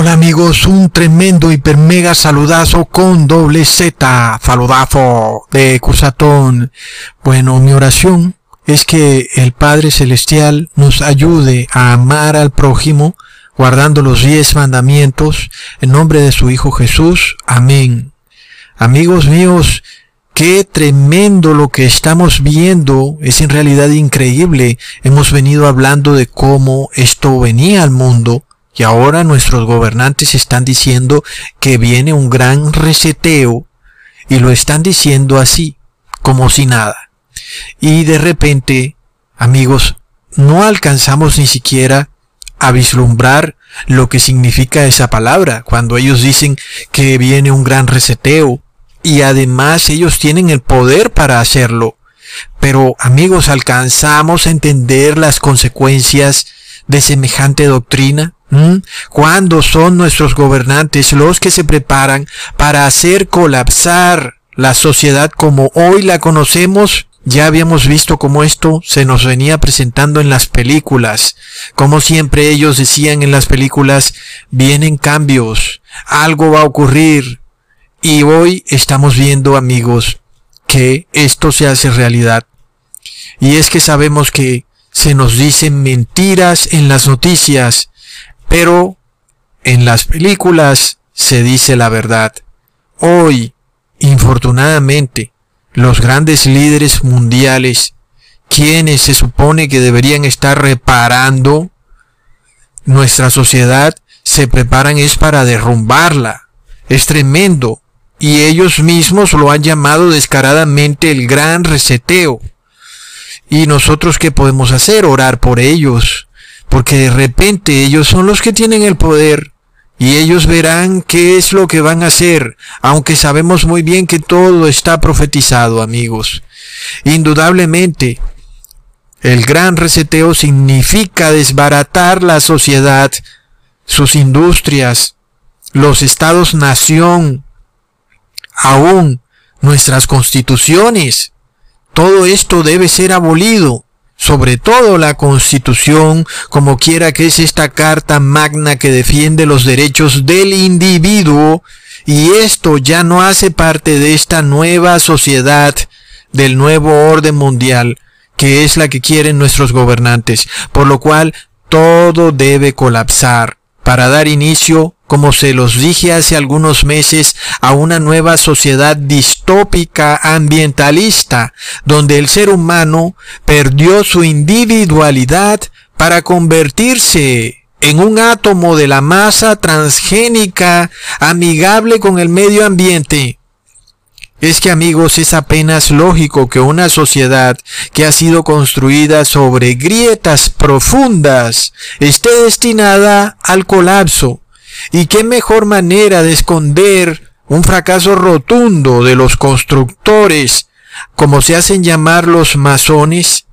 Hola amigos, un tremendo hiper mega saludazo con doble Z, saludazo de Cusatón. Bueno, mi oración es que el Padre Celestial nos ayude a amar al prójimo, guardando los diez mandamientos, en nombre de su Hijo Jesús. Amén. Amigos míos, qué tremendo lo que estamos viendo, es en realidad increíble. Hemos venido hablando de cómo esto venía al mundo, y ahora nuestros gobernantes están diciendo que viene un gran reseteo y lo están diciendo así, como si nada. Y de repente, amigos, no alcanzamos ni siquiera a vislumbrar lo que significa esa palabra cuando ellos dicen que viene un gran reseteo y además ellos tienen el poder para hacerlo. Pero amigos, ¿alcanzamos a entender las consecuencias de semejante doctrina? ¿Mm? ¿Cuándo son nuestros gobernantes los que se preparan para hacer colapsar la sociedad como hoy la conocemos? Ya habíamos visto cómo esto se nos venía presentando en las películas, como siempre ellos decían en las películas, vienen cambios, algo va a ocurrir. Y hoy estamos viendo, amigos, que esto se hace realidad. Y es que sabemos que se nos dicen mentiras en las noticias, pero en las películas se dice la verdad. Hoy, infortunadamente, los grandes líderes mundiales, quienes se supone que deberían estar reparando nuestra sociedad, se preparan es para derrumbarla. Es tremendo. Y ellos mismos lo han llamado descaradamente el gran reseteo. ¿Y nosotros qué podemos hacer? Orar por ellos porque de repente ellos son los que tienen el poder y ellos verán qué es lo que van a hacer, aunque sabemos muy bien que todo está profetizado, amigos. Indudablemente, el gran reseteo significa desbaratar la sociedad, sus industrias, los estados-nación, aún nuestras constituciones. Todo esto debe ser abolido sobre todo la Constitución, como quiera que es esta carta magna que defiende los derechos del individuo, y esto ya no hace parte de esta nueva sociedad, del nuevo orden mundial, que es la que quieren nuestros gobernantes, por lo cual todo debe colapsar para dar inicio como se los dije hace algunos meses, a una nueva sociedad distópica ambientalista, donde el ser humano perdió su individualidad para convertirse en un átomo de la masa transgénica amigable con el medio ambiente. Es que amigos, es apenas lógico que una sociedad que ha sido construida sobre grietas profundas esté destinada al colapso ¿Y qué mejor manera de esconder un fracaso rotundo de los constructores, como se hacen llamar los masones?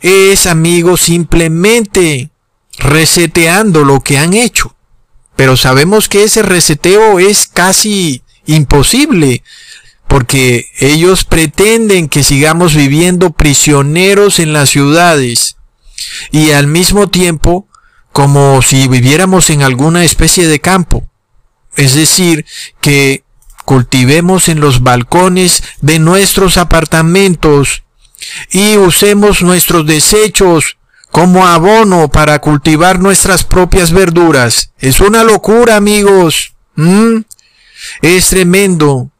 Es, amigos, simplemente reseteando lo que han hecho. Pero sabemos que ese reseteo es casi imposible, porque ellos pretenden que sigamos viviendo prisioneros en las ciudades y al mismo tiempo como si viviéramos en alguna especie de campo. Es decir, que cultivemos en los balcones de nuestros apartamentos y usemos nuestros desechos como abono para cultivar nuestras propias verduras. Es una locura, amigos. ¿Mm? Es tremendo,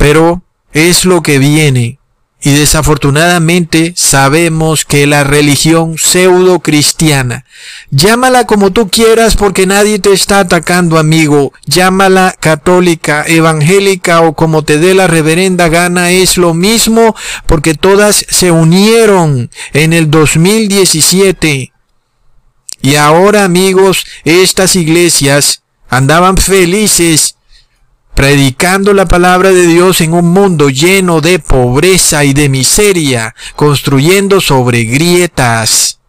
pero es lo que viene. Y desafortunadamente sabemos que la religión pseudo cristiana, llámala como tú quieras porque nadie te está atacando amigo, llámala católica, evangélica o como te dé la reverenda gana, es lo mismo porque todas se unieron en el 2017. Y ahora amigos, estas iglesias andaban felices predicando la palabra de Dios en un mundo lleno de pobreza y de miseria, construyendo sobre grietas.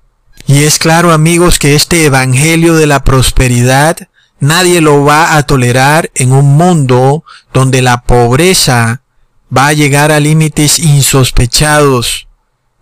Y es claro amigos que este Evangelio de la prosperidad nadie lo va a tolerar en un mundo donde la pobreza va a llegar a límites insospechados.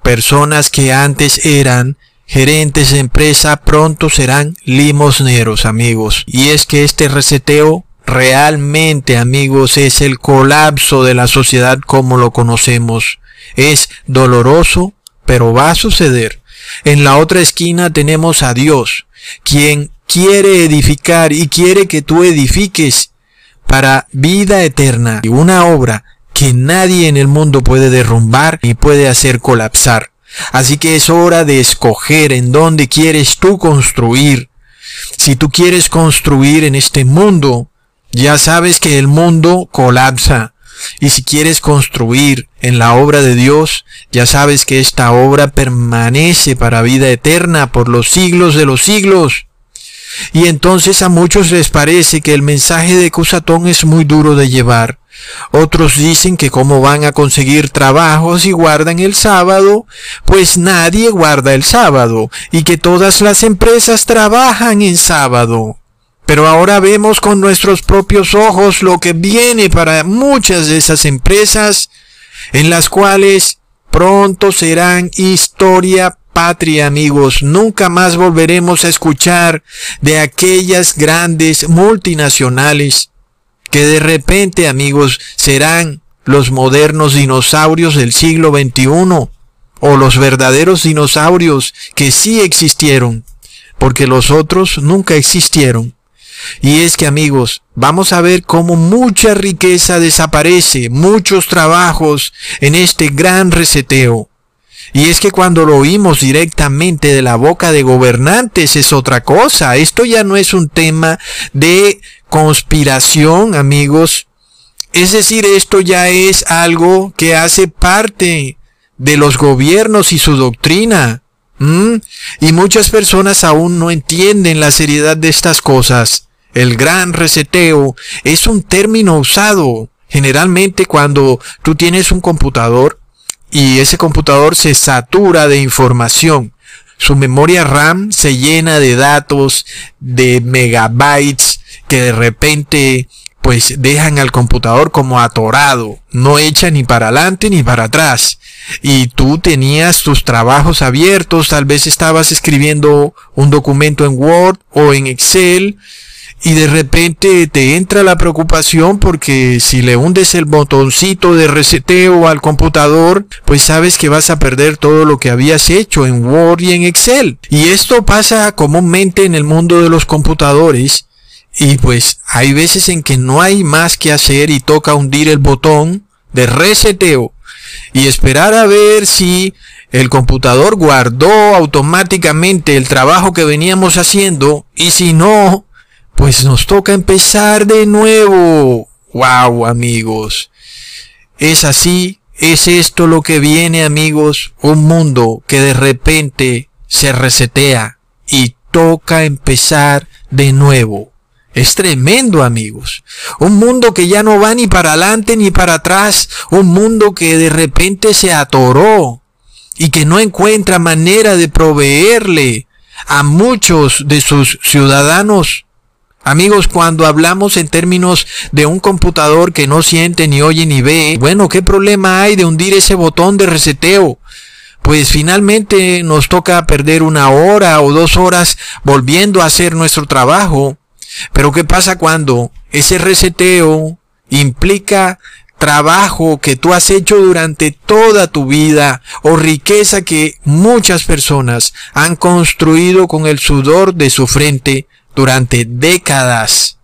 Personas que antes eran gerentes de empresa pronto serán limosneros, amigos. Y es que este reseteo realmente, amigos, es el colapso de la sociedad como lo conocemos. Es doloroso, pero va a suceder. En la otra esquina tenemos a Dios, quien quiere edificar y quiere que tú edifiques para vida eterna y una obra que nadie en el mundo puede derrumbar ni puede hacer colapsar. Así que es hora de escoger en dónde quieres tú construir. Si tú quieres construir en este mundo, ya sabes que el mundo colapsa. Y si quieres construir en la obra de Dios, ya sabes que esta obra permanece para vida eterna por los siglos de los siglos. Y entonces a muchos les parece que el mensaje de Cusatón es muy duro de llevar. Otros dicen que cómo van a conseguir trabajos y guardan el sábado, pues nadie guarda el sábado y que todas las empresas trabajan en sábado. Pero ahora vemos con nuestros propios ojos lo que viene para muchas de esas empresas en las cuales pronto serán historia patria, amigos. Nunca más volveremos a escuchar de aquellas grandes multinacionales que de repente, amigos, serán los modernos dinosaurios del siglo XXI o los verdaderos dinosaurios que sí existieron, porque los otros nunca existieron. Y es que amigos, vamos a ver cómo mucha riqueza desaparece, muchos trabajos en este gran reseteo. Y es que cuando lo oímos directamente de la boca de gobernantes es otra cosa. Esto ya no es un tema de conspiración, amigos. Es decir, esto ya es algo que hace parte de los gobiernos y su doctrina. Y muchas personas aún no entienden la seriedad de estas cosas. El gran reseteo es un término usado generalmente cuando tú tienes un computador y ese computador se satura de información. Su memoria RAM se llena de datos, de megabytes que de repente pues dejan al computador como atorado, no echa ni para adelante ni para atrás. Y tú tenías tus trabajos abiertos, tal vez estabas escribiendo un documento en Word o en Excel, y de repente te entra la preocupación porque si le hundes el botoncito de reseteo al computador, pues sabes que vas a perder todo lo que habías hecho en Word y en Excel. Y esto pasa comúnmente en el mundo de los computadores. Y pues hay veces en que no hay más que hacer y toca hundir el botón de reseteo y esperar a ver si el computador guardó automáticamente el trabajo que veníamos haciendo y si no, pues nos toca empezar de nuevo. ¡Wow, amigos! Es así, es esto lo que viene, amigos, un mundo que de repente se resetea y toca empezar de nuevo. Es tremendo, amigos. Un mundo que ya no va ni para adelante ni para atrás. Un mundo que de repente se atoró y que no encuentra manera de proveerle a muchos de sus ciudadanos Amigos, cuando hablamos en términos de un computador que no siente, ni oye, ni ve, bueno, ¿qué problema hay de hundir ese botón de reseteo? Pues finalmente nos toca perder una hora o dos horas volviendo a hacer nuestro trabajo. Pero ¿qué pasa cuando ese reseteo implica trabajo que tú has hecho durante toda tu vida o riqueza que muchas personas han construido con el sudor de su frente durante décadas.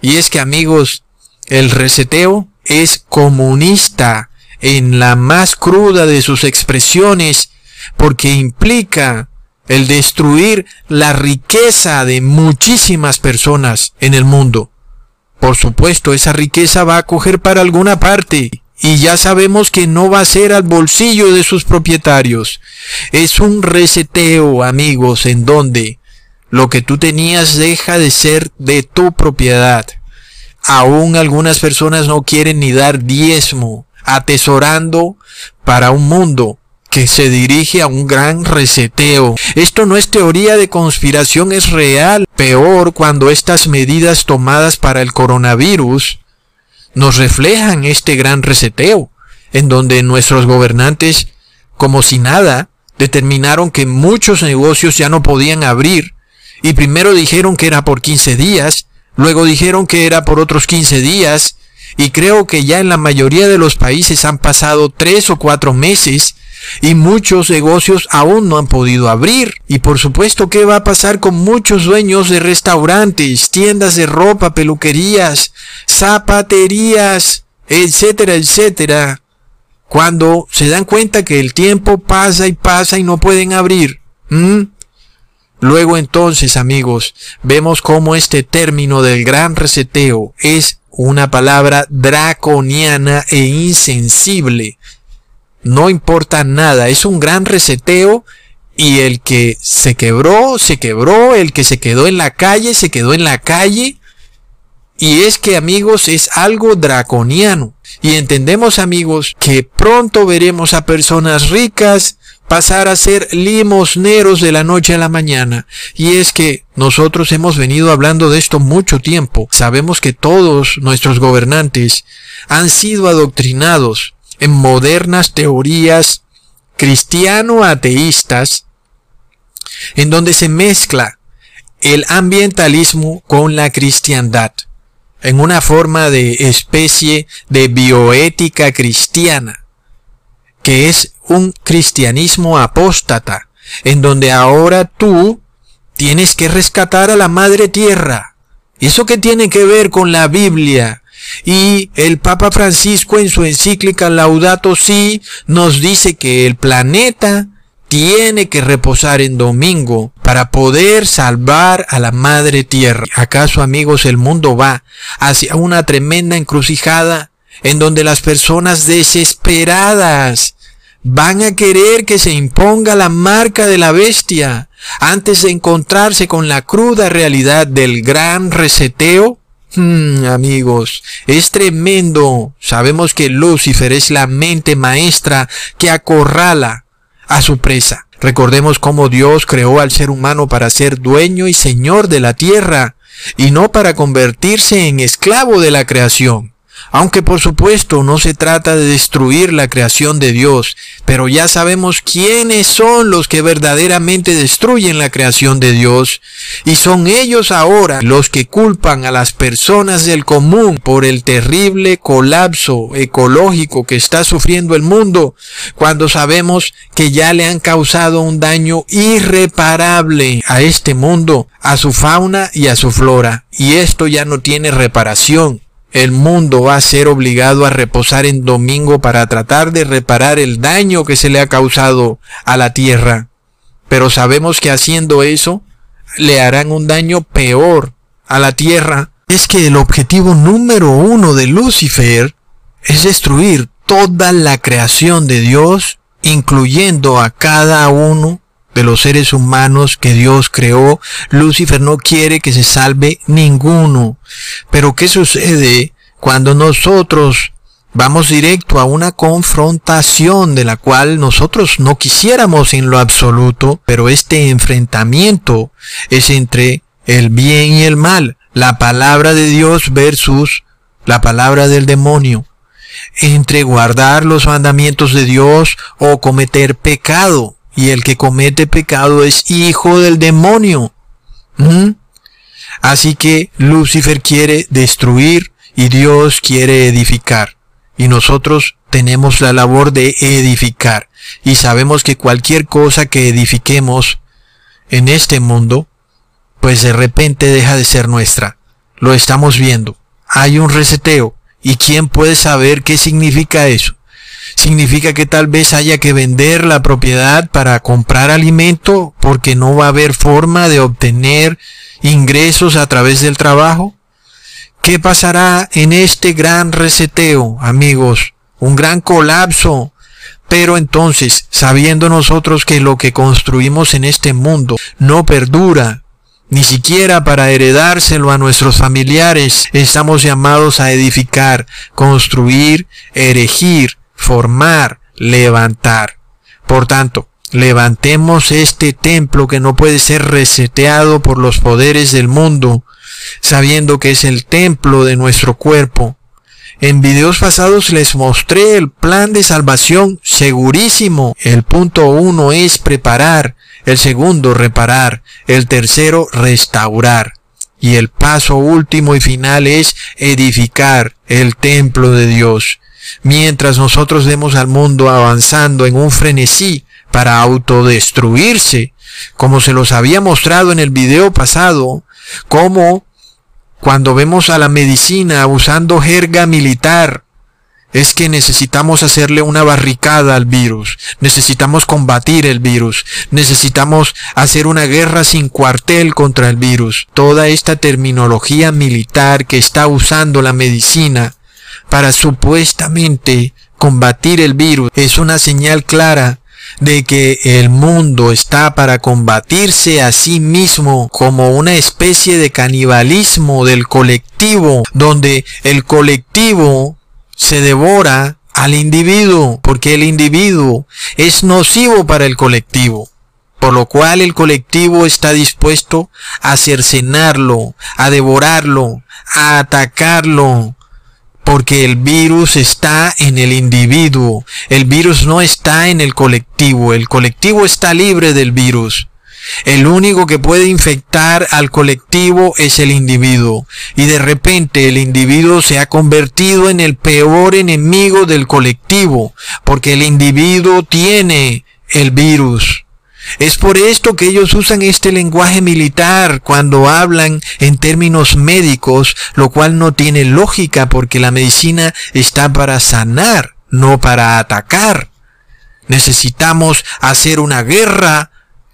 Y es que amigos, el reseteo es comunista en la más cruda de sus expresiones porque implica el destruir la riqueza de muchísimas personas en el mundo. Por supuesto, esa riqueza va a coger para alguna parte y ya sabemos que no va a ser al bolsillo de sus propietarios. Es un reseteo, amigos, en donde lo que tú tenías deja de ser de tu propiedad. Aún algunas personas no quieren ni dar diezmo, atesorando para un mundo que se dirige a un gran reseteo. Esto no es teoría de conspiración, es real. Peor cuando estas medidas tomadas para el coronavirus nos reflejan este gran reseteo, en donde nuestros gobernantes, como si nada, determinaron que muchos negocios ya no podían abrir y primero dijeron que era por 15 días, luego dijeron que era por otros 15 días y creo que ya en la mayoría de los países han pasado tres o cuatro meses y muchos negocios aún no han podido abrir. Y por supuesto, ¿qué va a pasar con muchos dueños de restaurantes, tiendas de ropa, peluquerías, zapaterías, etcétera, etcétera? Cuando se dan cuenta que el tiempo pasa y pasa y no pueden abrir. Luego entonces, amigos, vemos cómo este término del gran reseteo es una palabra draconiana e insensible no importa nada, es un gran reseteo y el que se quebró, se quebró, el que se quedó en la calle, se quedó en la calle. Y es que amigos es algo draconiano. Y entendemos amigos que pronto veremos a personas ricas pasar a ser limosneros de la noche a la mañana. Y es que nosotros hemos venido hablando de esto mucho tiempo. Sabemos que todos nuestros gobernantes han sido adoctrinados en modernas teorías cristiano-ateístas, en donde se mezcla el ambientalismo con la cristiandad, en una forma de especie de bioética cristiana, que es un cristianismo apóstata, en donde ahora tú tienes que rescatar a la madre tierra. ¿Y eso qué tiene que ver con la Biblia? Y el Papa Francisco en su encíclica Laudato Si nos dice que el planeta tiene que reposar en domingo para poder salvar a la madre tierra. ¿Acaso amigos el mundo va hacia una tremenda encrucijada en donde las personas desesperadas van a querer que se imponga la marca de la bestia antes de encontrarse con la cruda realidad del gran reseteo? Hmm, amigos, es tremendo. Sabemos que Lucifer es la mente maestra que acorrala a su presa. Recordemos cómo Dios creó al ser humano para ser dueño y señor de la tierra, y no para convertirse en esclavo de la creación. Aunque por supuesto no se trata de destruir la creación de Dios, pero ya sabemos quiénes son los que verdaderamente destruyen la creación de Dios, y son ellos ahora los que culpan a las personas del común por el terrible colapso ecológico que está sufriendo el mundo, cuando sabemos que ya le han causado un daño irreparable a este mundo, a su fauna y a su flora, y esto ya no tiene reparación el mundo va a ser obligado a reposar en domingo para tratar de reparar el daño que se le ha causado a la tierra. Pero sabemos que haciendo eso le harán un daño peor a la tierra. Es que el objetivo número uno de Lucifer es destruir toda la creación de Dios, incluyendo a cada uno de los seres humanos que Dios creó, Lucifer no quiere que se salve ninguno. Pero ¿qué sucede cuando nosotros vamos directo a una confrontación de la cual nosotros no quisiéramos en lo absoluto, pero este enfrentamiento es entre el bien y el mal, la palabra de Dios versus la palabra del demonio, entre guardar los mandamientos de Dios o cometer pecado y el que comete pecado es hijo del demonio. ¿Mm? Así que Lucifer quiere destruir y Dios quiere edificar. Y nosotros tenemos la labor de edificar. Y sabemos que cualquier cosa que edifiquemos en este mundo, pues de repente deja de ser nuestra. Lo estamos viendo. Hay un reseteo. ¿Y quién puede saber qué significa eso? Significa que tal vez haya que vender la propiedad para comprar alimento porque no va a haber forma de obtener ingresos a través del trabajo. ¿Qué pasará en este gran reseteo, amigos? Un gran colapso. Pero entonces, sabiendo nosotros que lo que construimos en este mundo no perdura, ni siquiera para heredárselo a nuestros familiares, estamos llamados a edificar, construir, erigir, formar, levantar. Por tanto, levantemos este templo que no puede ser reseteado por los poderes del mundo, sabiendo que es el templo de nuestro cuerpo, En videos pasados les mostré el plan de salvación segurísimo. El punto uno es preparar, el segundo reparar, el tercero restaurar. Y el paso último y final es edificar el templo de Dios. Mientras nosotros vemos al mundo avanzando en un frenesí para autodestruirse, como se los había mostrado en el video pasado, como cuando vemos a la medicina usando jerga militar, es que necesitamos hacerle una barricada al virus, necesitamos combatir el virus, necesitamos hacer una guerra sin cuartel contra el virus. Toda esta terminología militar que está usando la medicina para supuestamente combatir el virus es una señal clara de que el mundo está para combatirse a sí mismo como una especie de canibalismo del colectivo, donde el colectivo se devora al individuo, porque el individuo es nocivo para el colectivo. Por lo cual el colectivo está dispuesto a cercenarlo, a devorarlo, a atacarlo, porque el virus está en el individuo, el virus no está en el colectivo, el colectivo está libre del virus. El único que puede infectar al colectivo es el individuo. Y de repente el individuo se ha convertido en el peor enemigo del colectivo, porque el individuo tiene el virus. Es por esto que ellos usan este lenguaje militar cuando hablan en términos médicos, lo cual no tiene lógica porque la medicina está para sanar, no para atacar. Necesitamos hacer una guerra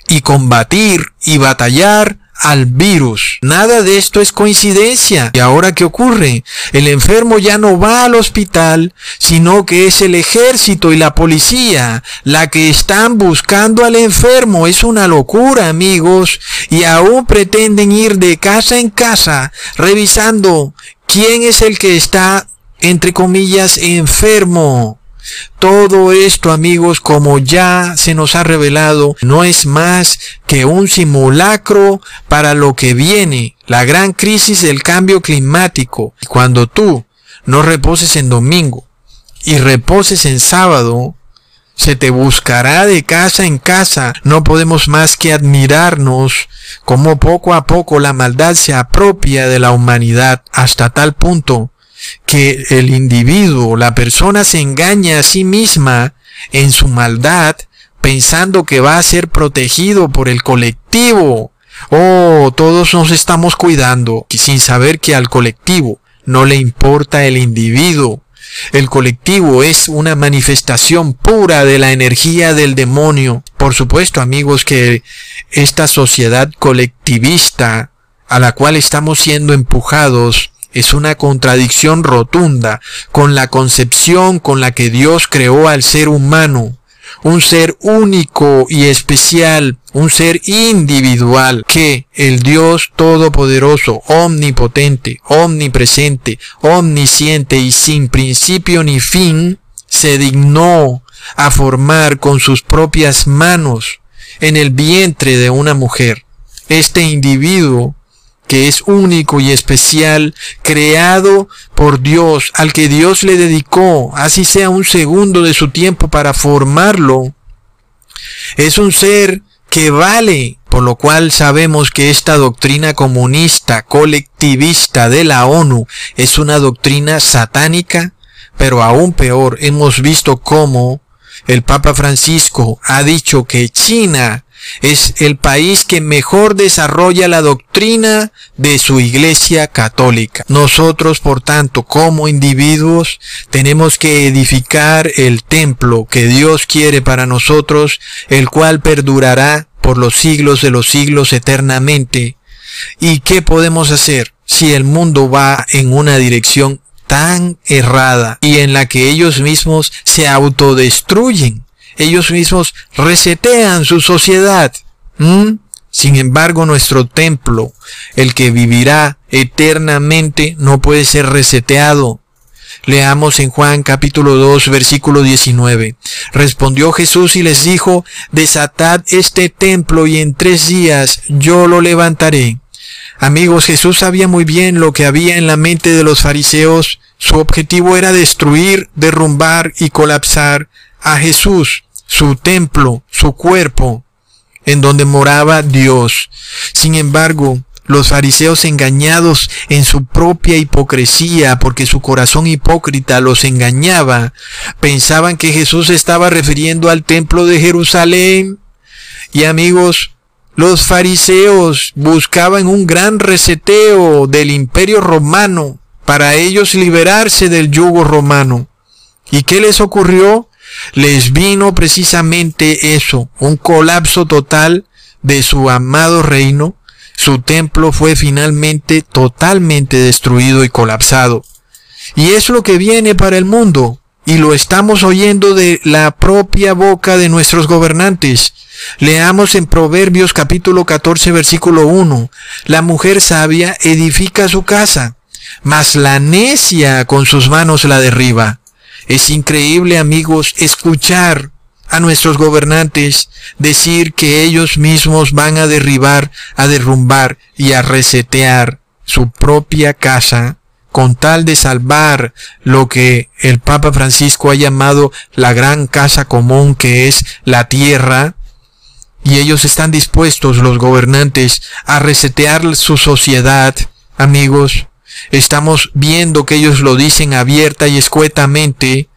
y combatir y batallar al virus. Nada de esto es coincidencia. ¿Y ahora qué ocurre? El enfermo ya no va al hospital, sino que es el ejército y la policía la que están buscando al enfermo. Es una locura, amigos. Y aún pretenden ir de casa en casa revisando quién es el que está, entre comillas, enfermo. Todo esto, amigos, como ya se nos ha revelado, no es más que un simulacro para lo que viene, la gran crisis del cambio climático. Cuando tú no reposes en domingo y reposes en sábado, se te buscará de casa en casa. No podemos más que admirarnos como poco a poco la maldad se apropia de la humanidad hasta tal punto que el individuo, la persona se engaña a sí misma en su maldad pensando que va a ser protegido por el colectivo. Oh, todos nos estamos cuidando sin saber que al colectivo no le importa el individuo. El colectivo es una manifestación pura de la energía del demonio. Por supuesto, amigos, que esta sociedad colectivista a la cual estamos siendo empujados es una contradicción rotunda con la concepción con la que Dios creó al ser humano, un ser único y especial, un ser individual que el Dios Todopoderoso, omnipotente, omnipresente, omnisciente y sin principio ni fin, se dignó a formar con sus propias manos en el vientre de una mujer. Este individuo que es único y especial, creado por Dios, al que Dios le dedicó, así sea un segundo de su tiempo para formarlo. Es un ser que vale, por lo cual sabemos que esta doctrina comunista, colectivista de la ONU es una doctrina satánica, pero aún peor, hemos visto cómo el Papa Francisco ha dicho que China es el país que mejor desarrolla la doctrina de su iglesia católica. Nosotros, por tanto, como individuos, tenemos que edificar el templo que Dios quiere para nosotros, el cual perdurará por los siglos de los siglos eternamente. ¿Y qué podemos hacer si el mundo va en una dirección tan errada y en la que ellos mismos se autodestruyen? Ellos mismos resetean su sociedad. Sin embargo, nuestro templo, el que vivirá eternamente, no puede ser reseteado. Leamos en Juan capítulo 2 versículo 19. Respondió Jesús y les dijo, desatad este templo y en tres días yo lo levantaré. Amigos, Jesús sabía muy bien lo que había en la mente de los fariseos Su objetivo era destruir, derrumbar y colapsar a Jesús, su templo, su cuerpo, en donde moraba Dios. Sin embargo, los fariseos engañados en su propia hipocresía, porque su corazón hipócrita los engañaba, pensaban que Jesús estaba refiriendo al templo de Jerusalén. Y amigos, los fariseos buscaban un gran reseteo del imperio romano para ellos liberarse del yugo romano. ¿Y qué les ocurrió? Les vino precisamente eso, un colapso total de su amado reino. Su templo fue finalmente totalmente destruido y colapsado. Y es lo que viene para el mundo, y lo estamos oyendo de la propia boca de nuestros gobernantes. Leamos en Proverbios capítulo 14 versículo 1. La mujer sabia edifica su casa, mas la necia con sus manos la derriba. Es increíble, amigos, escuchar a nuestros gobernantes decir que ellos mismos van a derribar, a derrumbar y a resetear su propia casa con tal de salvar lo que el Papa Francisco ha llamado la gran casa común que es la tierra, y ellos están dispuestos, los gobernantes, a resetear su sociedad, amigos. Estamos viendo que ellos lo dicen abierta y escuetamente.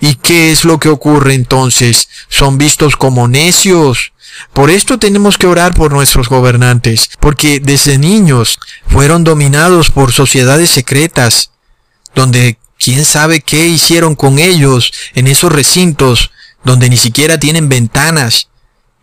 ¿Y qué es lo que ocurre entonces? Son vistos como necios. Por esto tenemos que orar por nuestros gobernantes, porque desde niños fueron dominados por sociedades secretas, donde quién sabe qué hicieron con ellos en esos recintos donde ni siquiera tienen ventanas,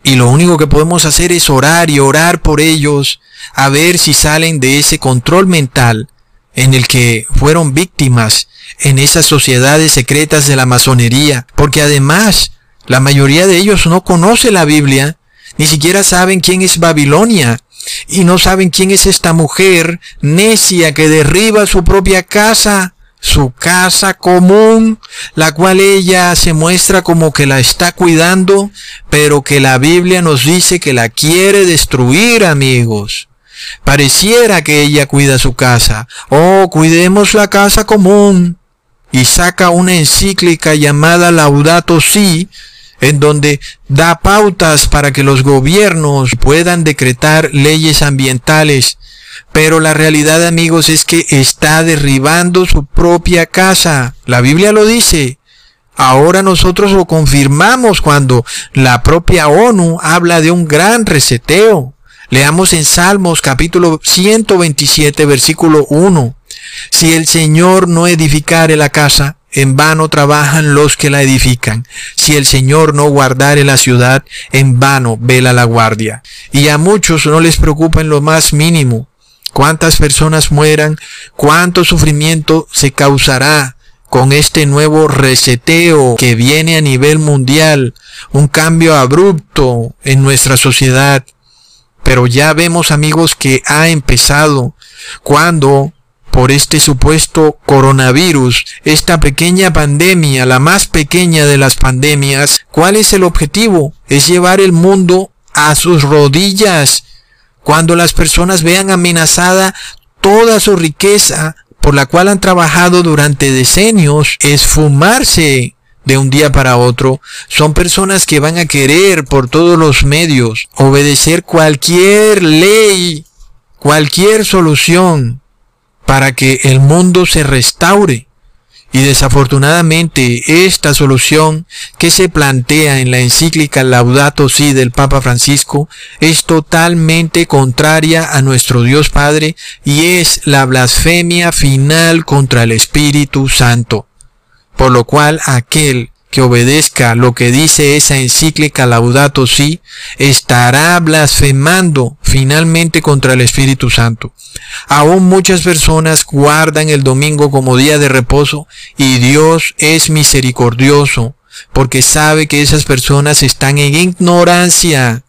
y lo único que podemos hacer es orar y orar por ellos, a ver si salen de ese control mental en el que fueron víctimas en esas sociedades secretas de la masonería, porque además la mayoría de ellos no conoce la Biblia, ni siquiera saben quién es Babilonia, y no saben quién es esta mujer necia que derriba su propia casa su casa común, la cual ella se muestra como que la está cuidando, pero que la Biblia nos dice que la quiere destruir, amigos. Pareciera que ella cuida su casa. Oh, cuidemos la casa común. Y saca una encíclica llamada Laudato Si, en donde da pautas para que los gobiernos puedan decretar leyes ambientales pero la realidad, amigos, es que está derribando su propia casa. La Biblia lo dice. Ahora nosotros lo confirmamos cuando la propia ONU habla de un gran reseteo. Leamos en Salmos capítulo 127 versículo 1. Si el Señor no edificare la casa, en vano trabajan los que la edifican. Si el Señor no guardare la ciudad, en vano vela la guardia. Y a muchos no les preocupa en lo más mínimo cuántas personas mueran, cuánto sufrimiento se causará con este nuevo reseteo que viene a nivel mundial, un cambio abrupto en nuestra sociedad. Pero ya vemos amigos que ha empezado cuando por este supuesto coronavirus, esta pequeña pandemia, la más pequeña de las pandemias, ¿cuál es el objetivo? Es llevar el mundo a sus rodillas cuando las personas vean amenazada toda su riqueza por la cual han trabajado durante decenios, esfumarse de un día para otro, son personas que van a querer por todos los medios obedecer cualquier ley, cualquier solución para que el mundo se restaure. Y desafortunadamente esta solución que se plantea en la encíclica Laudato Si del Papa Francisco es totalmente contraria a nuestro Dios Padre y es la blasfemia final contra el Espíritu Santo. Por lo cual aquel que obedezca lo que dice esa encíclica Laudato Si, estará blasfemando finalmente contra el Espíritu Santo. Aún muchas personas guardan el domingo como día de reposo y Dios es misericordioso porque sabe que esas personas están en ignorancia.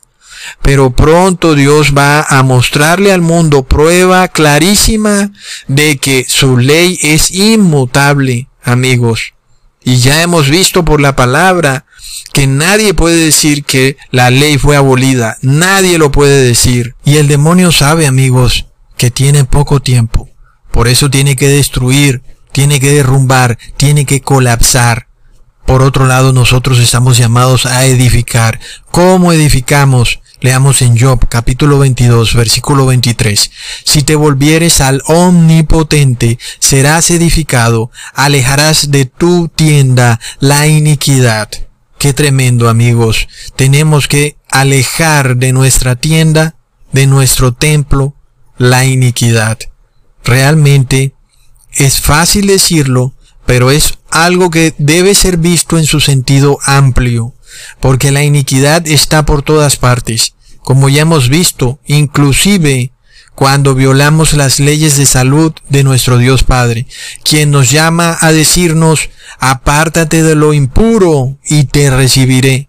Pero pronto Dios va a mostrarle al mundo prueba clarísima de que su ley es inmutable, amigos. Y ya hemos visto por la palabra que nadie puede decir que la ley fue abolida. Nadie lo puede decir. Y el demonio sabe, amigos, que tiene poco tiempo. Por eso tiene que destruir tiene que derrumbar, tiene que colapsar. Por otro lado, nosotros estamos llamados a edificar. ¿Cómo edificamos? Leamos en Job capítulo 22 versículo 23. Si te volvieres al omnipotente, serás edificado, alejarás de tu tienda la iniquidad. Qué tremendo amigos. Tenemos que alejar de nuestra tienda, de nuestro templo, la iniquidad. Realmente es fácil decirlo, pero es algo que debe ser visto en su sentido amplio porque la iniquidad está por todas partes, como ya hemos visto, inclusive cuando violamos las leyes de salud de nuestro Dios Padre, quien nos llama a decirnos, apártate de lo impuro y te recibiré.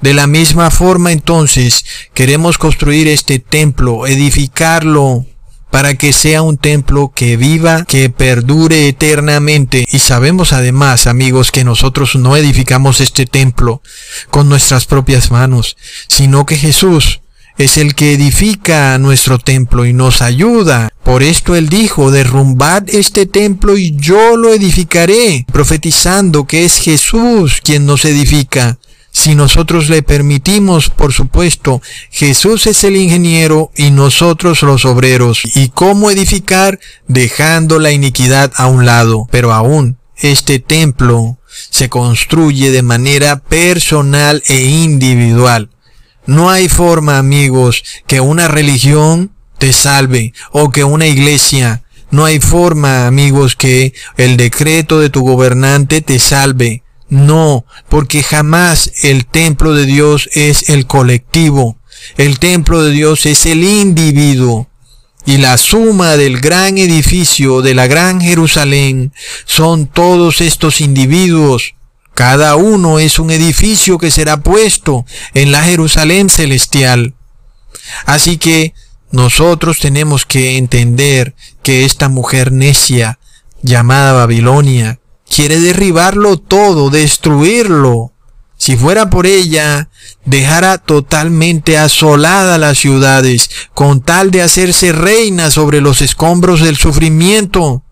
De la misma forma entonces queremos construir este templo, edificarlo para que sea un templo que viva, que perdure eternamente. Y sabemos además, amigos, que nosotros no edificamos este templo con nuestras propias manos, sino que Jesús es el que edifica nuestro templo y nos ayuda. Por esto él dijo, derrumbad este templo y yo lo edificaré, profetizando que es Jesús quien nos edifica. Si nosotros le permitimos, por supuesto, Jesús es el ingeniero y nosotros los obreros. ¿Y cómo edificar? Dejando la iniquidad a un lado. Pero aún, este templo se construye de manera personal e individual. No hay forma, amigos, que una religión te salve o que una iglesia. No hay forma, amigos, que el decreto de tu gobernante te salve. No, porque jamás el templo de Dios es el colectivo. El templo de Dios es el individuo. Y la suma del gran edificio de la gran Jerusalén son todos estos individuos. Cada uno es un edificio que será puesto en la Jerusalén celestial. Así que nosotros tenemos que entender que esta mujer necia llamada Babilonia quiere derribarlo todo, destruirlo. Si fuera por ella, dejara totalmente asolada las ciudades, con tal de hacerse reina sobre los escombros del sufrimiento.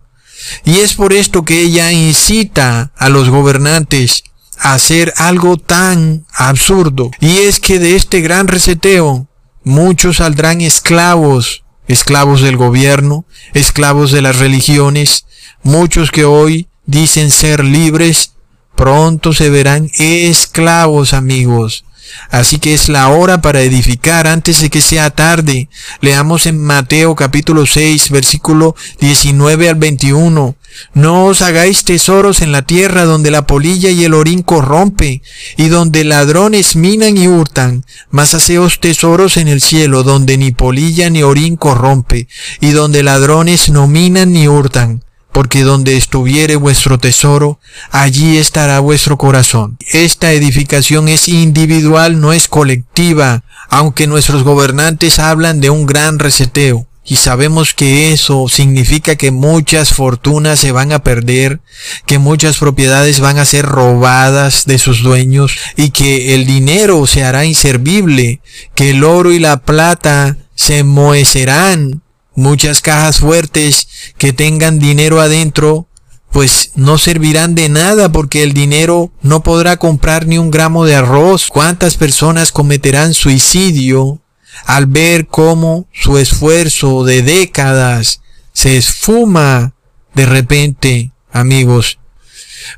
Y es por esto que ella incita a los gobernantes a hacer algo tan absurdo. Y es que de este gran reseteo, muchos saldrán esclavos, esclavos del gobierno, esclavos de las religiones, muchos que hoy dicen ser libres, pronto se verán esclavos, amigos. Así que es la hora para edificar antes de que sea tarde. Leamos en Mateo capítulo 6, versículo 19 al 21. No os hagáis tesoros en la tierra donde la polilla y el orín corrompe, y donde ladrones minan y hurtan, mas haceos tesoros en el cielo donde ni polilla ni orín corrompe, y donde ladrones no minan ni hurtan porque donde estuviere vuestro tesoro, allí estará vuestro corazón. Esta edificación es individual, no es colectiva, aunque nuestros gobernantes hablan de un gran reseteo. Y sabemos que eso significa que muchas fortunas se van a perder, que muchas propiedades van a ser robadas de sus dueños y que el dinero se hará inservible, que el oro y la plata se moecerán, muchas cajas fuertes que tengan dinero adentro, pues no servirán de nada porque el dinero no podrá comprar ni un gramo de arroz. ¿Cuántas personas cometerán suicidio al ver cómo su esfuerzo de décadas se esfuma de repente, amigos?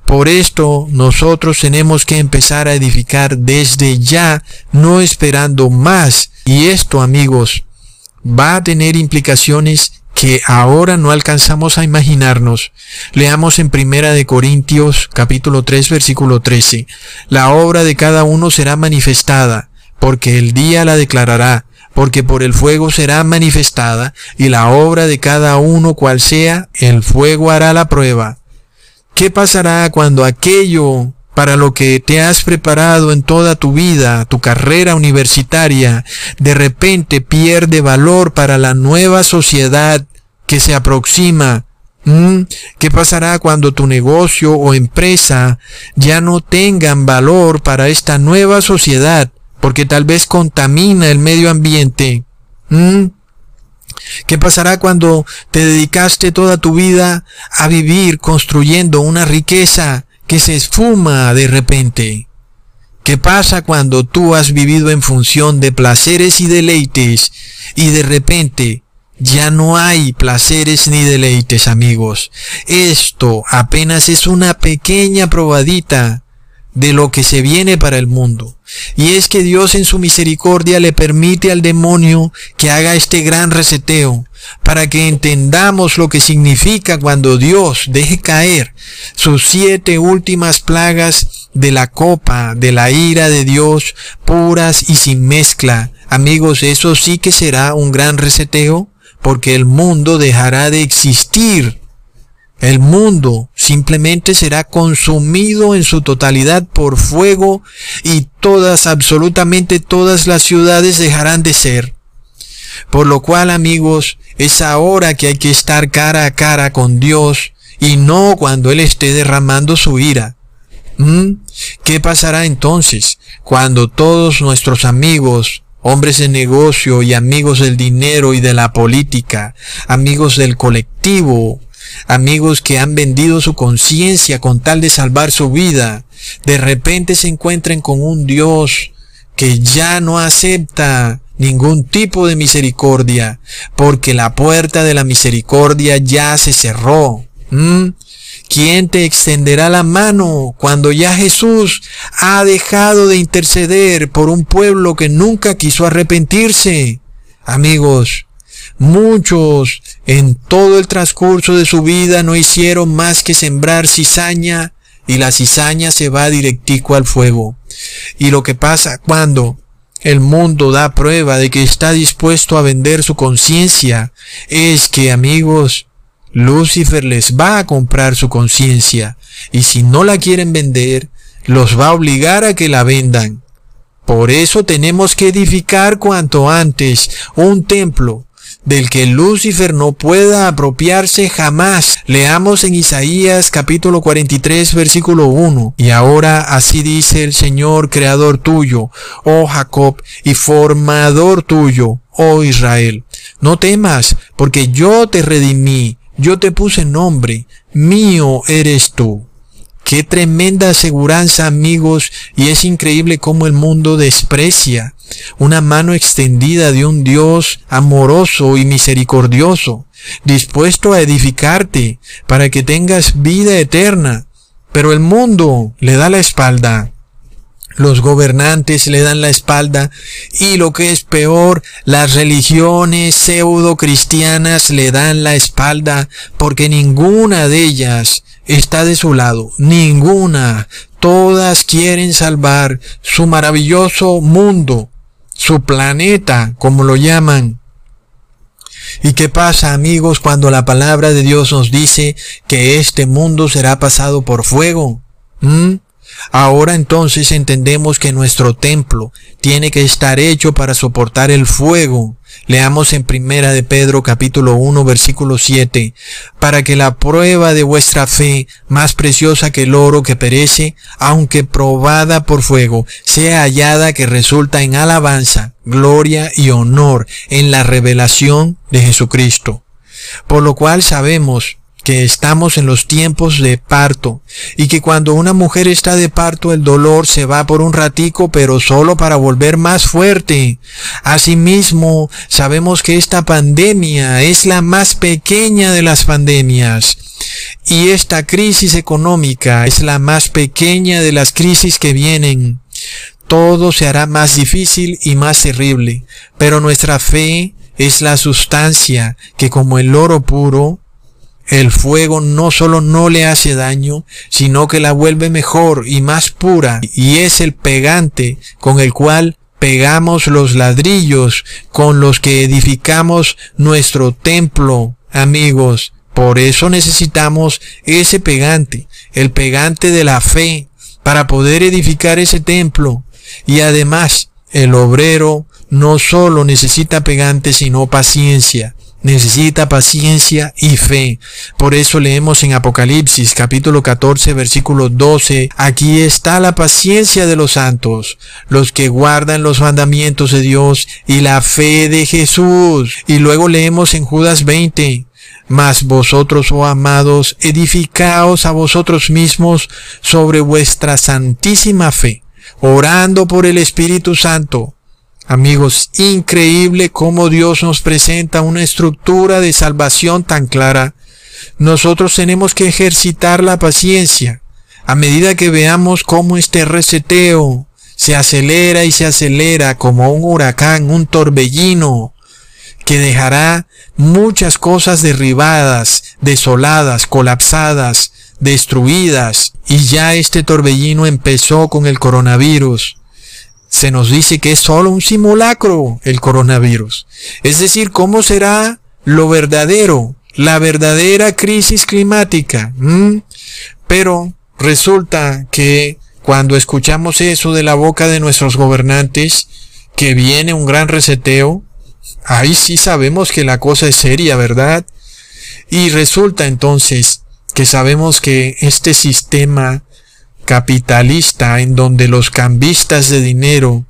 Por esto nosotros tenemos que empezar a edificar desde ya, no esperando más. Y esto, amigos, va a tener implicaciones que ahora no alcanzamos a imaginarnos. Leamos en Primera de Corintios capítulo 3 versículo 13. La obra de cada uno será manifestada, porque el día la declarará, porque por el fuego será manifestada, y la obra de cada uno cual sea, el fuego hará la prueba. ¿Qué pasará cuando aquello para lo que te has preparado en toda tu vida, tu carrera universitaria, de repente pierde valor para la nueva sociedad que se aproxima. ¿Mm? ¿Qué pasará cuando tu negocio o empresa ya no tengan valor para esta nueva sociedad? Porque tal vez contamina el medio ambiente. ¿Mm? ¿Qué pasará cuando te dedicaste toda tu vida a vivir construyendo una riqueza que se esfuma de repente? ¿Qué pasa cuando tú has vivido en función de placeres y deleites y de repente ya no hay placeres ni deleites, amigos. Esto apenas es una pequeña probadita de lo que se viene para el mundo. Y es que Dios en su misericordia le permite al demonio que haga este gran reseteo para que entendamos lo que significa cuando Dios deje caer sus siete últimas plagas de la copa de la ira de Dios puras y sin mezcla. Amigos, eso sí que será un gran reseteo porque el mundo dejará de existir. El mundo simplemente será consumido en su totalidad por fuego y todas, absolutamente todas las ciudades dejarán de ser. Por lo cual, amigos, es ahora que hay que estar cara a cara con Dios y no cuando Él esté derramando su ira. ¿Mm? ¿Qué pasará entonces cuando todos nuestros amigos hombres de negocio y amigos del dinero y de la política, amigos del colectivo, amigos que han vendido su conciencia con tal de salvar su vida, de repente se encuentren con un Dios que ya no acepta ningún tipo de misericordia, porque la puerta de la misericordia ya se cerró. ¿Quién te extenderá la mano cuando ya Jesús ha dejado de interceder por un pueblo que nunca quiso arrepentirse? Amigos, muchos en todo el transcurso de su vida no hicieron más que sembrar cizaña y la cizaña se va directico al fuego. Y lo que pasa cuando el mundo da prueba de que está dispuesto a vender su conciencia es que, amigos, Lucifer les va a comprar su conciencia y si no la quieren vender, los va a obligar a que la vendan. Por eso tenemos que edificar cuanto antes un templo del que Lucifer no pueda apropiarse jamás. Leamos en Isaías capítulo 43 versículo 1. Y ahora así dice el Señor creador tuyo, oh Jacob, y formador tuyo, oh Israel. No temas, porque yo te redimí, yo te puse nombre, mío eres tú. Qué tremenda aseguranza, amigos, y es increíble cómo el mundo desprecia una mano extendida de un Dios amoroso y misericordioso, dispuesto a edificarte para que tengas vida eterna. Pero el mundo le da la espalda los gobernantes le dan la espalda y lo que es peor, las religiones pseudo cristianas le dan la espalda porque ninguna de ellas está de su lado, ninguna. Todas quieren salvar su maravilloso mundo, su planeta, como lo llaman. ¿Y qué pasa, amigos, cuando la palabra de Dios nos dice que este mundo será pasado por fuego? ¿Mm? Ahora entonces entendemos que nuestro templo tiene que estar hecho para soportar el fuego. Leamos en primera de Pedro capítulo 1 versículo 7, para que la prueba de vuestra fe, más preciosa que el oro que perece, aunque probada por fuego, sea hallada que resulta en alabanza, gloria y honor en la revelación de Jesucristo. Por lo cual sabemos que estamos en los tiempos de parto y que cuando una mujer está de parto el dolor se va por un ratico pero solo para volver más fuerte. Asimismo, sabemos que esta pandemia es la más pequeña de las pandemias y esta crisis económica es la más pequeña de las crisis que vienen. Todo se hará más difícil y más terrible, pero nuestra fe es la sustancia que como el oro puro el fuego no solo no le hace daño, sino que la vuelve mejor y más pura, y es el pegante con el cual pegamos los ladrillos con los que edificamos nuestro templo, amigos. Por eso necesitamos ese pegante, el pegante de la fe, para poder edificar ese templo. Y además, el obrero no solo necesita pegante, sino paciencia necesita paciencia y fe. Por eso leemos en Apocalipsis capítulo 14 versículo 12, aquí está la paciencia de los santos, los que guardan los mandamientos de Dios y la fe de Jesús. Y luego leemos en Judas 20, mas vosotros, oh amados, edificaos a vosotros mismos sobre vuestra santísima fe, orando por el Espíritu Santo Amigos, increíble cómo Dios nos presenta una estructura de salvación tan clara. Nosotros tenemos que ejercitar la paciencia a medida que veamos cómo este reseteo se acelera y se acelera como un huracán, un torbellino, que dejará muchas cosas derribadas, desoladas, colapsadas, destruidas. Y ya este torbellino empezó con el coronavirus se nos dice que es solo un simulacro el coronavirus. Es decir, ¿cómo será lo verdadero, la verdadera crisis climática? ¿Mm? Pero resulta que cuando escuchamos eso de la boca de nuestros gobernantes, que viene un gran reseteo, ahí sí sabemos que la cosa es seria, ¿verdad? Y resulta entonces que sabemos que este sistema capitalista en donde los cambistas de dinero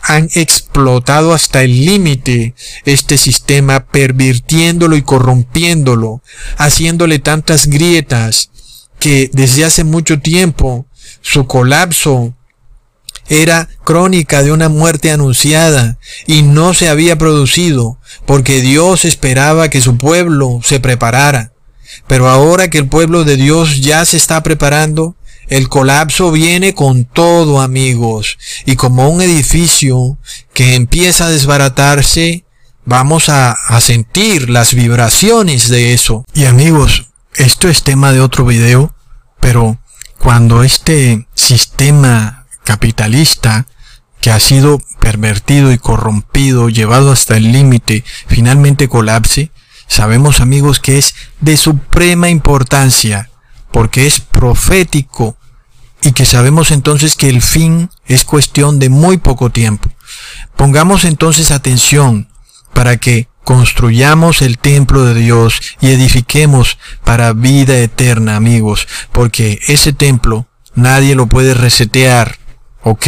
han explotado hasta el límite este sistema, pervirtiéndolo y corrompiéndolo, haciéndole tantas grietas que desde hace mucho tiempo su colapso era crónica de una muerte anunciada y no se había producido porque Dios esperaba que su pueblo se preparara. Pero ahora que el pueblo de Dios ya se está preparando, el colapso viene con todo, amigos, y como un edificio que empieza a desbaratarse, vamos a, sentir las vibraciones de eso. Y amigos, esto es tema de otro video, pero cuando este sistema capitalista que ha sido pervertido y corrompido, llevado hasta el límite, finalmente colapse, sabemos amigos que es de suprema importancia, porque es profético y que sabemos entonces que el fin es cuestión de muy poco tiempo. Pongamos entonces atención para que construyamos el templo de Dios y edifiquemos para vida eterna, amigos, porque ese templo nadie lo puede resetear, ¿ok?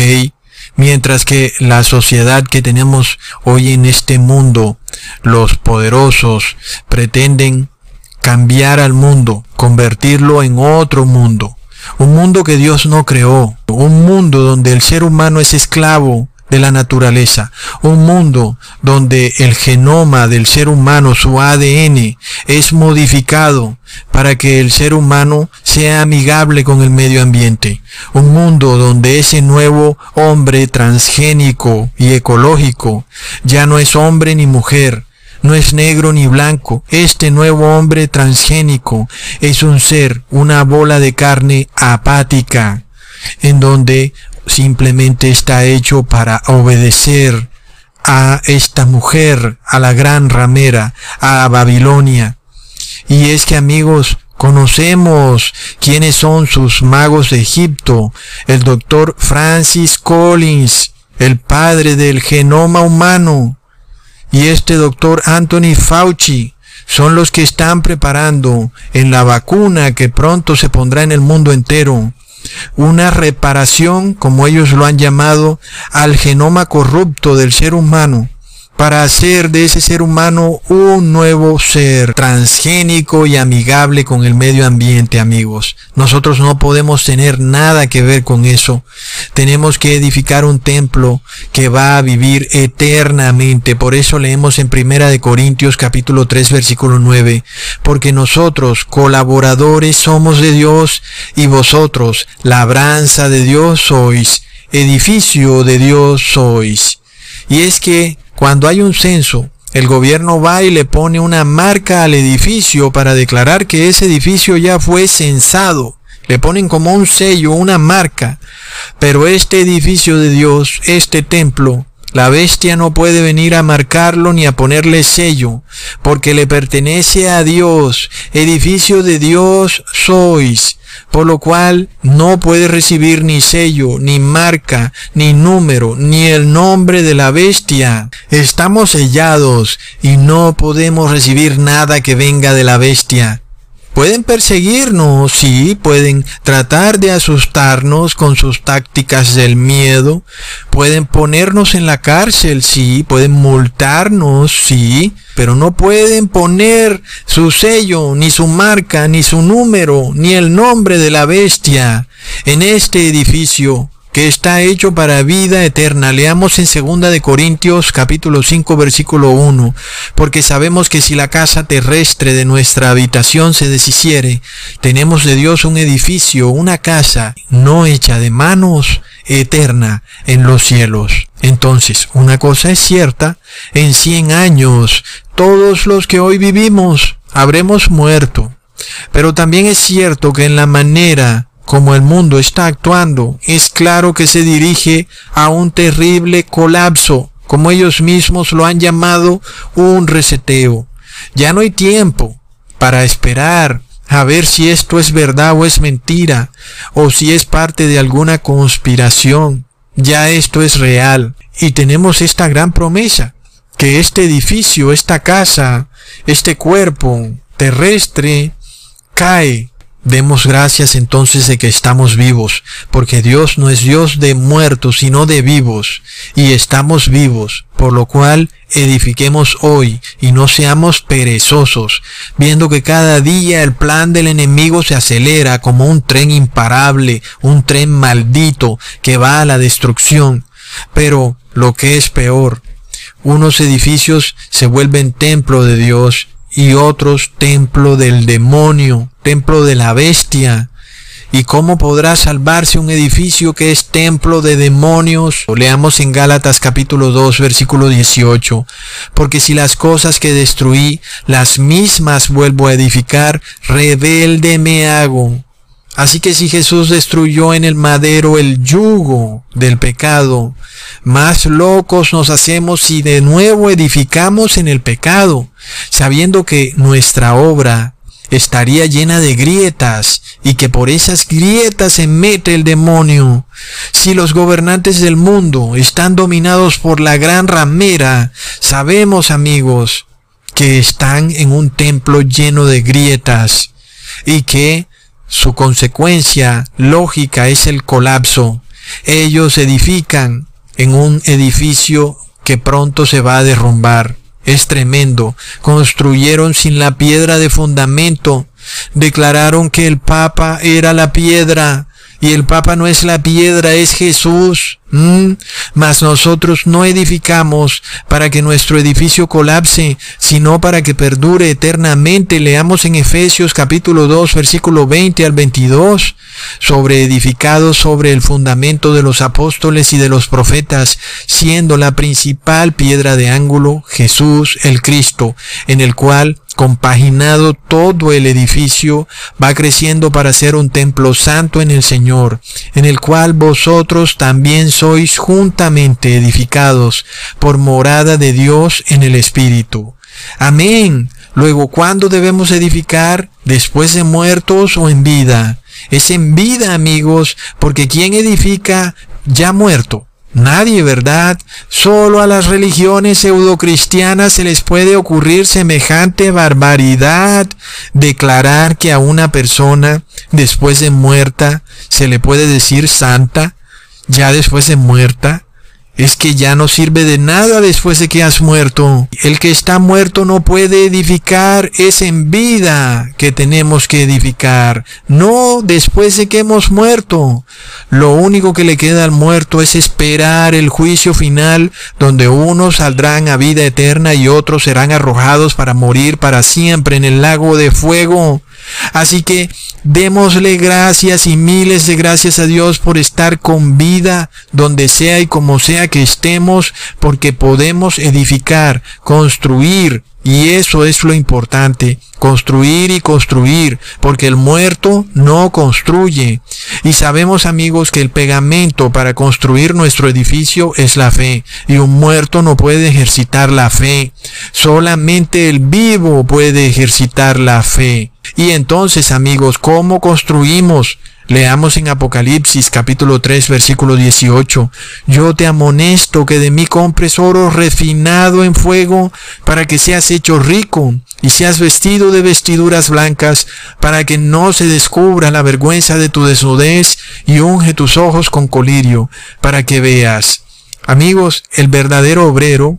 Mientras que la sociedad que tenemos hoy en este mundo, los poderosos, pretenden cambiar al mundo, convertirlo en otro mundo un mundo que Dios no creó, un mundo donde el ser humano es esclavo de la naturaleza, un mundo donde el genoma del ser humano, su ADN, es modificado para que el ser humano sea amigable con el medio ambiente, un mundo donde ese nuevo hombre transgénico y ecológico ya no es hombre ni mujer, no es negro ni blanco. Este nuevo hombre transgénico es un ser, una bola de carne apática, en donde simplemente está hecho para obedecer a esta mujer, a la gran ramera, a Babilonia. Y es que amigos, conocemos quiénes son sus magos de Egipto, el doctor Francis Collins, el padre del genoma humano, y este doctor Anthony Fauci son los que están preparando en la vacuna que pronto se pondrá en el mundo entero una reparación, como ellos lo han llamado, al genoma corrupto del ser humano para hacer de ese ser humano un nuevo ser transgénico y amigable con el medio ambiente, amigos. Nosotros no podemos tener nada que ver con eso. Tenemos que edificar un templo que va a vivir eternamente. Por eso leemos en Primera de Corintios capítulo 3 versículo 9, porque nosotros colaboradores somos de Dios y vosotros labranza de Dios sois, edificio de Dios sois. Y es que cuando hay un censo, el gobierno va y le pone una marca al edificio para declarar que ese edificio ya fue censado. Le ponen como un sello, una marca. Pero este edificio de Dios, este templo, la bestia no puede venir a marcarlo ni a ponerle sello, porque le pertenece a Dios. Edificio de Dios sois. Por lo cual no puede recibir ni sello, ni marca, ni número, ni el nombre de la bestia. Estamos sellados y no podemos recibir nada que venga de la bestia. Pueden perseguirnos, sí, pueden tratar de asustarnos con sus tácticas del miedo, pueden ponernos en la cárcel, sí, pueden multarnos, sí, pero no pueden poner su sello, ni su marca, ni su número, ni el nombre de la bestia en este edificio que está hecho para vida eterna. Leamos en 2 de Corintios capítulo 5 versículo 1, porque sabemos que si la casa terrestre de nuestra habitación se deshiciere, tenemos de Dios un edificio, una casa no hecha de manos, eterna en los cielos. Entonces, una cosa es cierta, en cien años, todos los que hoy vivimos habremos muerto. Pero también es cierto que en la manera como el mundo está actuando, es claro que se dirige a un terrible colapso, como ellos mismos lo han llamado un reseteo. Ya no hay tiempo para esperar a ver si esto es verdad o es mentira, o si es parte de alguna conspiración. Ya esto es real. Y tenemos esta gran promesa, que este edificio, esta casa, este cuerpo terrestre, cae Demos gracias entonces de que estamos vivos, porque Dios no es Dios de muertos, sino de vivos, y estamos vivos, por lo cual edifiquemos hoy y no seamos perezosos, viendo que cada día el plan del enemigo se acelera como un tren imparable, un tren maldito que va a la destrucción. Pero lo que es peor, unos edificios se vuelven templo de Dios y otros templo del demonio, templo de la bestia. ¿Y cómo podrá salvarse un edificio que es templo de demonios? Leamos en Gálatas capítulo 2 versículo 18. Porque si las cosas que destruí, las mismas vuelvo a edificar, rebelde me hago. Así que si Jesús destruyó en el madero el yugo del pecado, más locos nos hacemos si de nuevo edificamos en el pecado, sabiendo que nuestra obra estaría llena de grietas y que por esas grietas se mete el demonio. Si los gobernantes del mundo están dominados por la gran ramera, sabemos amigos que están en un templo lleno de grietas y que su consecuencia lógica es el colapso. Ellos edifican en un edificio que pronto se va a derrumbar. Es tremendo. Construyeron sin la piedra de fundamento. Declararon que el Papa era la piedra. Y el Papa no es la piedra, es Jesús. Mas nosotros no edificamos para que nuestro edificio colapse, sino para que perdure eternamente. Leamos en Efesios capítulo 2, versículo 20 al 22, sobre edificados sobre el fundamento de los apóstoles y de los profetas, siendo la principal piedra de ángulo Jesús el Cristo, en el cual compaginado todo el edificio, va creciendo para ser un templo santo en el Señor, en el cual vosotros también sois juntamente edificados por morada de Dios en el Espíritu. Amén. Luego, ¿cuándo debemos edificar? ¿Después de muertos o en vida? Es en vida, amigos, porque quien edifica ya muerto. Nadie, ¿verdad? Solo a las religiones pseudocristianas se les puede ocurrir semejante barbaridad, declarar que a una persona después de muerta se le puede decir santa ya después de muerta, es que ya no sirve de nada después de que has muerto. El que está muerto no puede edificar, es en vida que tenemos que edificar, no después de que hemos muerto. Lo único que le queda al muerto es esperar el juicio final donde unos saldrán a vida eterna y otros serán arrojados para morir para siempre en el lago de fuego. Así que démosle gracias y miles de gracias a Dios por estar con vida donde sea y como sea que estemos, porque podemos edificar, construir Y eso es lo importante, construir y construir, porque el muerto no construye. Y sabemos amigos que el pegamento para construir nuestro edificio es la fe, y un muerto no puede ejercitar la fe. Solamente el vivo puede ejercitar la fe. Y entonces amigos, ¿cómo construimos? Leamos en Apocalipsis capítulo 3 versículo 18. Yo te amonesto que de mí compres oro refinado en fuego para que seas hecho rico y seas vestido de vestiduras blancas para que no se descubra la vergüenza de tu desnudez y unge tus ojos con colirio para que veas. Amigos, el verdadero obrero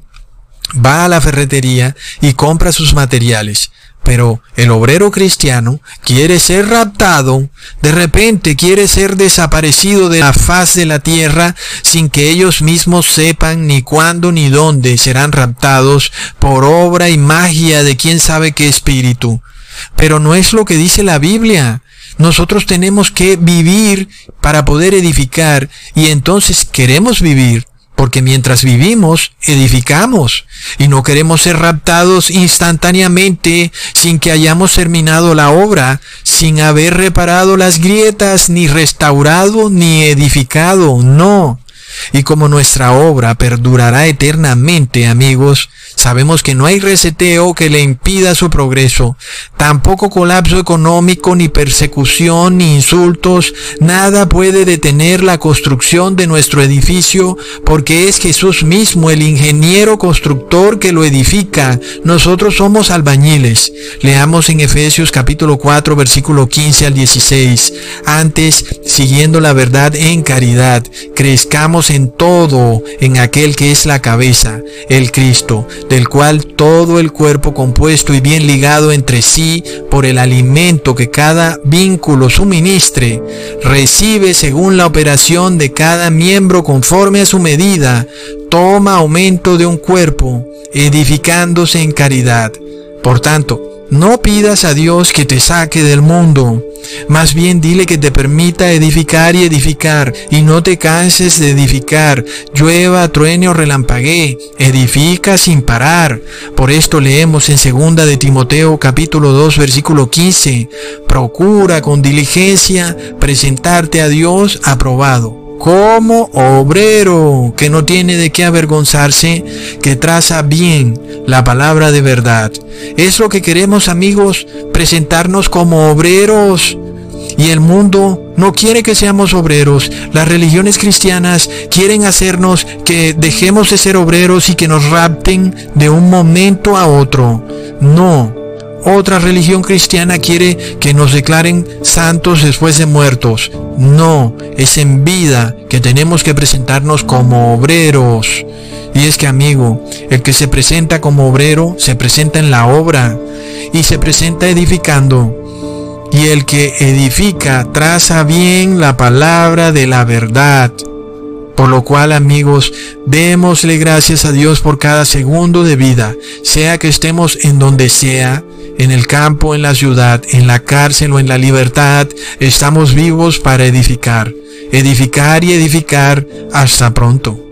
va a la ferretería y compra sus materiales. Pero el obrero cristiano quiere ser raptado, de repente quiere ser desaparecido de la faz de la tierra sin que ellos mismos sepan ni cuándo ni dónde serán raptados por obra y magia de quién sabe qué espíritu. Pero no es lo que dice la Biblia. Nosotros tenemos que vivir para poder edificar y entonces queremos vivir porque mientras vivimos, edificamos y no queremos ser raptados instantáneamente sin que hayamos terminado la obra, sin haber reparado las grietas, ni restaurado, ni edificado. No. Y como nuestra obra perdurará eternamente, amigos, sabemos que no hay reseteo que le impida su progreso, tampoco colapso económico, ni persecución, ni insultos, nada puede detener la construcción de nuestro edificio, porque es Jesús mismo el ingeniero constructor que lo edifica. Nosotros somos albañiles. Leamos en Efesios capítulo 4, versículo 15 al 16. Antes, siguiendo la verdad en caridad, crezcamos en todo en aquel que es la cabeza, el Cristo, del cual todo el cuerpo compuesto y bien ligado entre sí por el alimento que cada vínculo suministre, recibe según la operación de cada miembro conforme a su medida, toma aumento de un cuerpo, edificándose en caridad. Por tanto, no pidas a Dios que te saque del mundo. Más bien dile que te permita edificar y edificar, y no te canses de edificar. Llueva, truene o relampaguee, edifica sin parar. Por esto leemos en 2 de Timoteo capítulo 2 versículo 15. Procura con diligencia presentarte a Dios aprobado como obrero que no tiene de qué avergonzarse, que traza bien la palabra de verdad. Es lo que queremos amigos, presentarnos como obreros. Y el mundo no quiere que seamos obreros. Las religiones cristianas quieren hacernos que dejemos de ser obreros y que nos rapten de un momento a otro. No, otra religión cristiana quiere que nos declaren santos después de muertos. No, es en vida que tenemos que presentarnos como obreros. Y es que amigo, el que se presenta como obrero se presenta en la obra y se presenta edificando. Y el que edifica traza bien la palabra de la verdad. Por lo cual, amigos, démosle gracias a Dios por cada segundo de vida, sea que estemos en donde sea, en el campo, en la ciudad, en la cárcel o en la libertad, estamos vivos para edificar, edificar y edificar hasta pronto.